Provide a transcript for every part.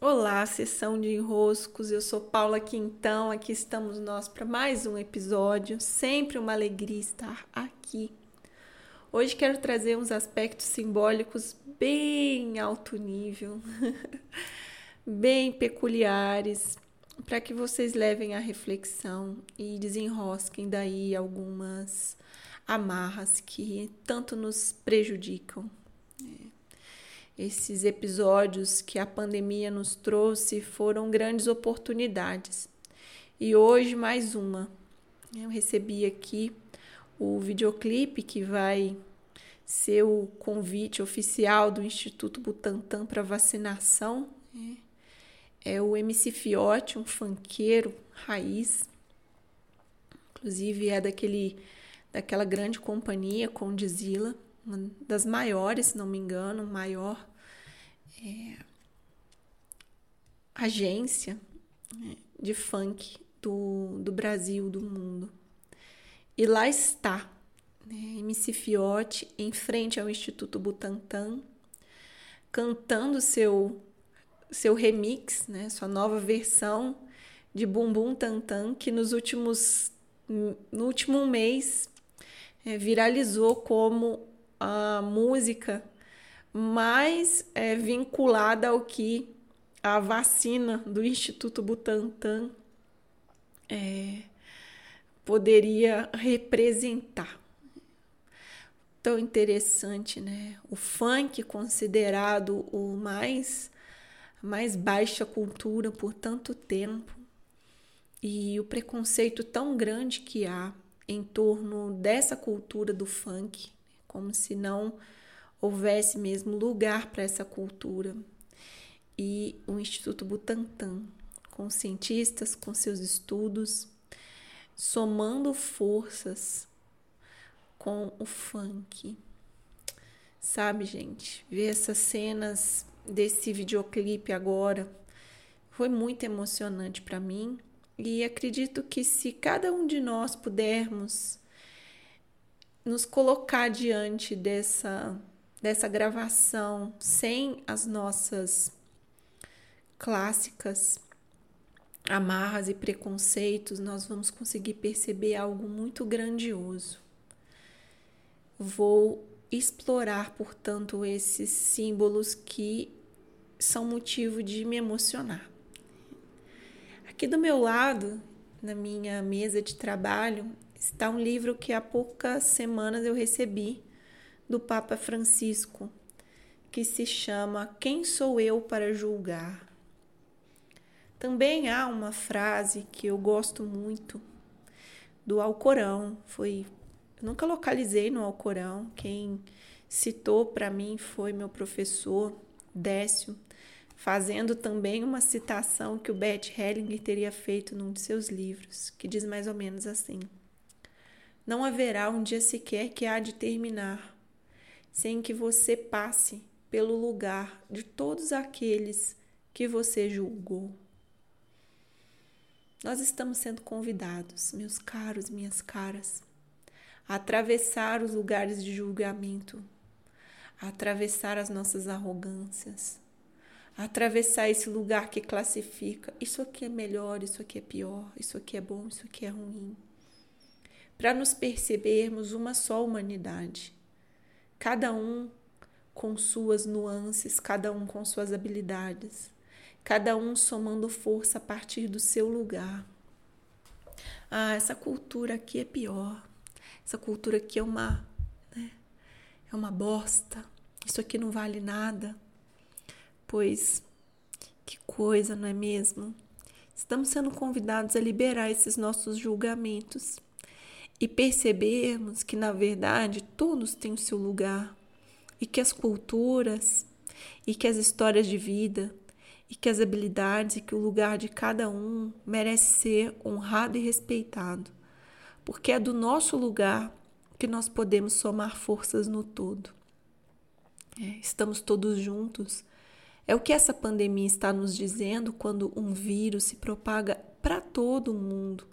Olá, sessão de enroscos. Eu sou Paula Quintão. Aqui estamos nós para mais um episódio. Sempre uma alegria estar aqui. Hoje quero trazer uns aspectos simbólicos bem alto nível, bem peculiares, para que vocês levem a reflexão e desenrosquem daí algumas amarras que tanto nos prejudicam. Esses episódios que a pandemia nos trouxe foram grandes oportunidades. E hoje mais uma. Eu recebi aqui o videoclipe que vai ser o convite oficial do Instituto Butantan para vacinação. É o MC Fiote, um fanqueiro raiz. Inclusive é daquele daquela grande companhia Condizila uma das maiores, se não me engano, maior é, agência né, de funk do, do Brasil, do mundo. E lá está, né, MC Fiote, em frente ao Instituto Butantan, cantando seu, seu remix, né, sua nova versão de Bumbum Tantan, que nos últimos, no último mês é, viralizou como a música mais é, vinculada ao que a vacina do Instituto Butantan é, poderia representar. Tão interessante, né? O funk considerado o mais mais baixa cultura por tanto tempo e o preconceito tão grande que há em torno dessa cultura do funk como se não houvesse mesmo lugar para essa cultura. E o Instituto Butantan, com cientistas, com seus estudos, somando forças com o funk. Sabe, gente, ver essas cenas desse videoclipe agora foi muito emocionante para mim e acredito que se cada um de nós pudermos nos colocar diante dessa, dessa gravação sem as nossas clássicas amarras e preconceitos, nós vamos conseguir perceber algo muito grandioso. Vou explorar, portanto, esses símbolos que são motivo de me emocionar. Aqui do meu lado, na minha mesa de trabalho, está um livro que há poucas semanas eu recebi do Papa Francisco, que se chama Quem Sou Eu para Julgar? Também há uma frase que eu gosto muito do Alcorão, foi eu nunca localizei no Alcorão, quem citou para mim foi meu professor Décio, fazendo também uma citação que o Beth Hellinger teria feito num de seus livros, que diz mais ou menos assim: não haverá um dia sequer que há de terminar sem que você passe pelo lugar de todos aqueles que você julgou. Nós estamos sendo convidados, meus caros, minhas caras, a atravessar os lugares de julgamento, a atravessar as nossas arrogâncias, a atravessar esse lugar que classifica: isso aqui é melhor, isso aqui é pior, isso aqui é bom, isso aqui é ruim para nos percebermos uma só humanidade, cada um com suas nuances, cada um com suas habilidades, cada um somando força a partir do seu lugar. Ah, essa cultura aqui é pior. Essa cultura aqui é uma, né, é uma bosta. Isso aqui não vale nada. Pois que coisa, não é mesmo? Estamos sendo convidados a liberar esses nossos julgamentos e percebermos que, na verdade, todos têm o seu lugar e que as culturas e que as histórias de vida e que as habilidades e que o lugar de cada um merece ser honrado e respeitado, porque é do nosso lugar que nós podemos somar forças no todo. É, estamos todos juntos. É o que essa pandemia está nos dizendo quando um vírus se propaga para todo mundo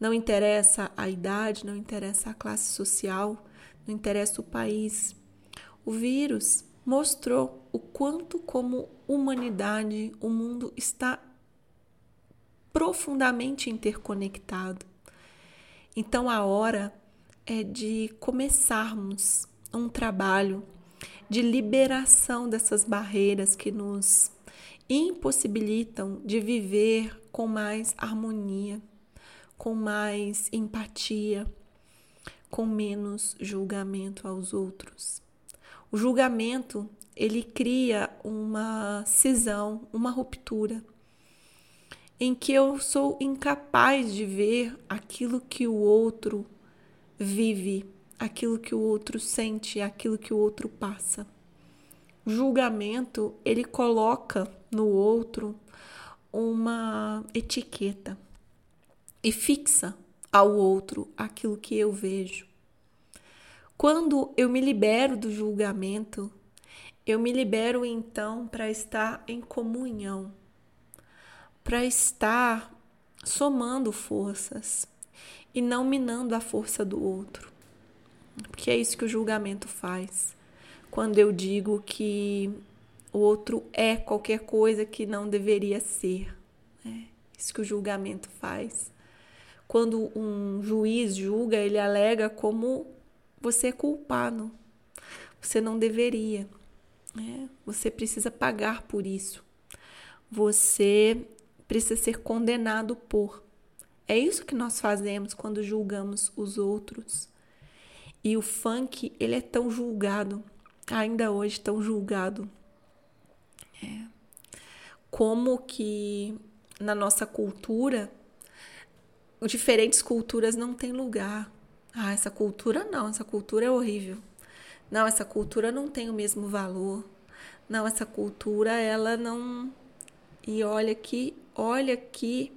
não interessa a idade, não interessa a classe social, não interessa o país. O vírus mostrou o quanto, como humanidade, o mundo está profundamente interconectado. Então a hora é de começarmos um trabalho de liberação dessas barreiras que nos impossibilitam de viver com mais harmonia, com mais empatia, com menos julgamento aos outros. O julgamento, ele cria uma cisão, uma ruptura em que eu sou incapaz de ver aquilo que o outro vive, aquilo que o outro sente, aquilo que o outro passa. O julgamento, ele coloca no outro uma etiqueta e fixa ao outro aquilo que eu vejo. Quando eu me libero do julgamento, eu me libero então para estar em comunhão para estar somando forças e não minando a força do outro. Porque é isso que o julgamento faz. Quando eu digo que o outro é qualquer coisa que não deveria ser. É isso que o julgamento faz. Quando um juiz julga, ele alega como você é culpado. Você não deveria. É, você precisa pagar por isso. Você precisa ser condenado por. É isso que nós fazemos quando julgamos os outros. E o funk, ele é tão julgado, ainda hoje tão julgado. É. Como que na nossa cultura, diferentes culturas não têm lugar. Ah, essa cultura não, essa cultura é horrível. Não, essa cultura não tem o mesmo valor. Não, essa cultura ela não e olha que Olha que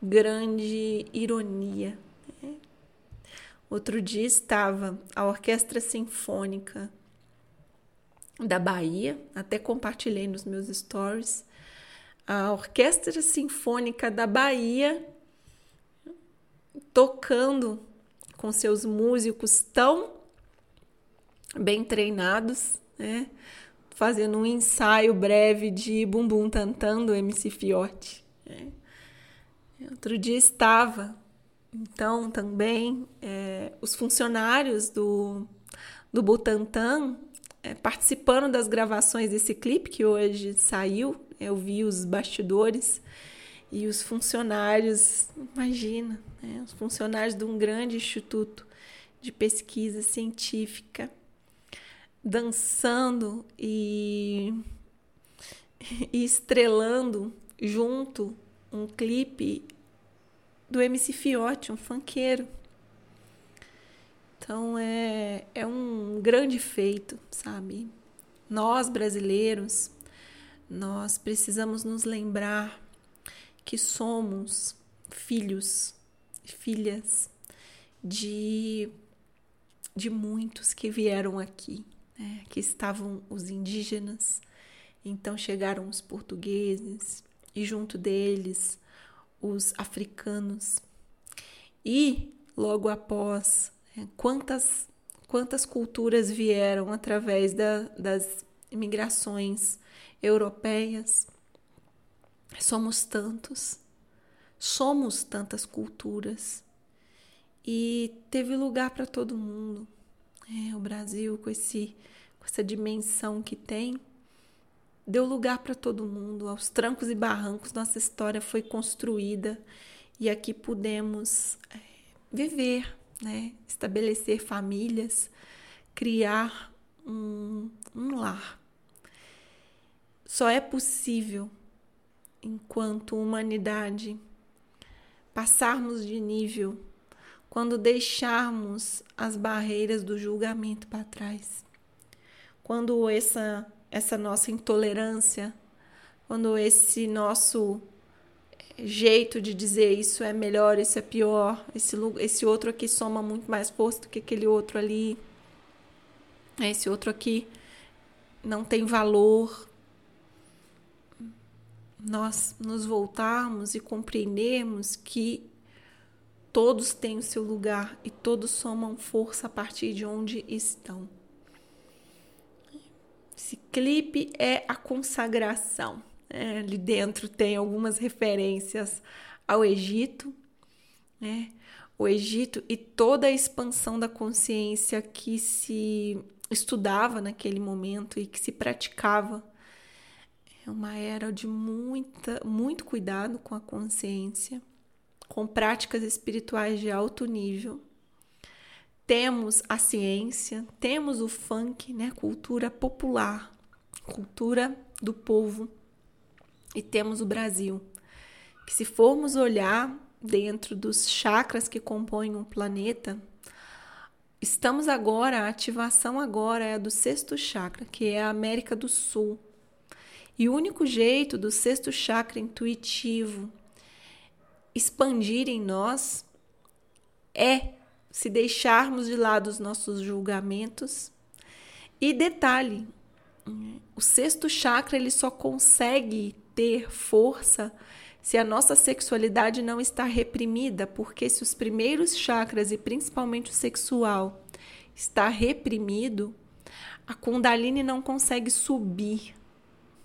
grande ironia. Né? Outro dia estava a Orquestra Sinfônica da Bahia, até compartilhei nos meus stories. A Orquestra Sinfônica da Bahia tocando com seus músicos tão bem treinados, né? fazendo um ensaio breve de Bumbum Tantando MC Fiote. É. Outro dia estava, então também é, os funcionários do, do Butantan é, participando das gravações desse clipe que hoje saiu. Eu vi os bastidores e os funcionários, imagina, né, os funcionários de um grande instituto de pesquisa científica dançando e, e estrelando junto um clipe do MC Fiote, um funkeiro. Então é, é um grande feito, sabe? Nós brasileiros, nós precisamos nos lembrar que somos filhos, filhas de, de muitos que vieram aqui, né, que estavam os indígenas, então chegaram os portugueses e junto deles os africanos. E logo após, é, quantas quantas culturas vieram através da, das imigrações europeias? Somos tantos, somos tantas culturas e teve lugar para todo mundo. É, o Brasil, com, esse, com essa dimensão que tem, deu lugar para todo mundo. Aos trancos e barrancos, nossa história foi construída e aqui pudemos é, viver, né? estabelecer famílias, criar um, um lar. Só é possível, enquanto humanidade, passarmos de nível quando deixarmos as barreiras do julgamento para trás. Quando essa essa nossa intolerância, quando esse nosso jeito de dizer isso é melhor, isso é pior, esse, esse outro aqui soma muito mais força do que aquele outro ali, esse outro aqui não tem valor. Nós nos voltarmos e compreendermos que Todos têm o seu lugar e todos somam força a partir de onde estão. Esse clipe é a consagração. É, ali dentro tem algumas referências ao Egito, né? O Egito e toda a expansão da consciência que se estudava naquele momento e que se praticava. Uma era de muita, muito cuidado com a consciência, com práticas espirituais de alto nível. Temos a ciência, temos o funk, né, cultura popular, cultura do povo. E temos o Brasil, que se formos olhar dentro dos chakras que compõem o planeta, Estamos agora, a ativação agora é do sexto chakra, que é a América do Sul. E o único jeito do sexto chakra intuitivo expandir em nós é se deixarmos de lado os nossos julgamentos. E detalhe, o sexto chakra ele só consegue ter força se a nossa sexualidade não está reprimida, porque se os primeiros chakras e principalmente o sexual está reprimido, a Kundalini não consegue subir.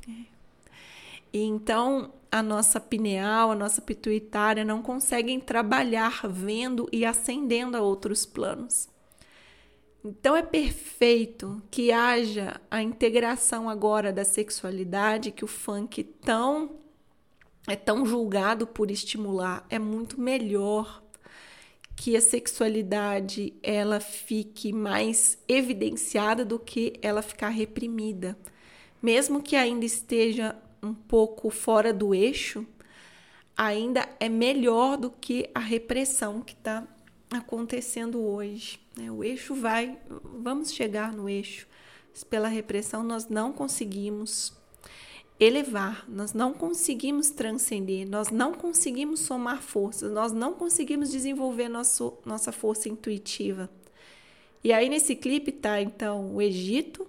E então a nossa pineal, a nossa pituitária não conseguem trabalhar vendo e ascendendo a outros planos. Então é perfeito que haja a integração agora da sexualidade que o funk tão é tão julgado por estimular, é muito melhor que a sexualidade ela fique mais evidenciada do que ela ficar reprimida. Mesmo que ainda esteja um pouco fora do eixo, ainda é melhor do que a repressão que está acontecendo hoje. Né? O eixo vai, vamos chegar no eixo. Pela repressão nós não conseguimos elevar, nós não conseguimos transcender, nós não conseguimos somar forças, nós não conseguimos desenvolver nosso, nossa força intuitiva. E aí nesse clipe tá então o Egito,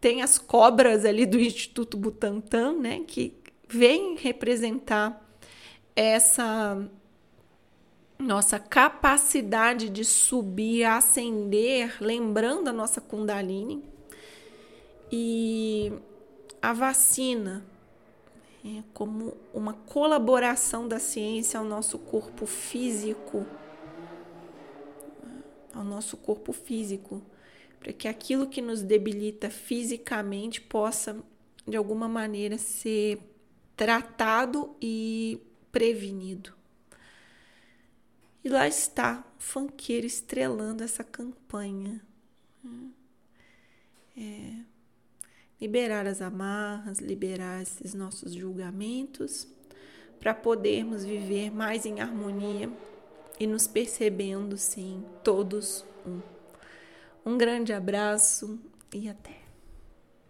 tem as cobras ali do Instituto Butantan, né, que vem representar essa nossa capacidade de subir, ascender, lembrando a nossa Kundalini. E a vacina é como uma colaboração da ciência ao nosso corpo físico, ao nosso corpo físico, para que aquilo que nos debilita fisicamente possa, de alguma maneira, ser tratado e prevenido. E lá está o funkeiro estrelando essa campanha. É, liberar as amarras, liberar esses nossos julgamentos, para podermos viver mais em harmonia e nos percebendo, sim, todos um. Um grande abraço e até!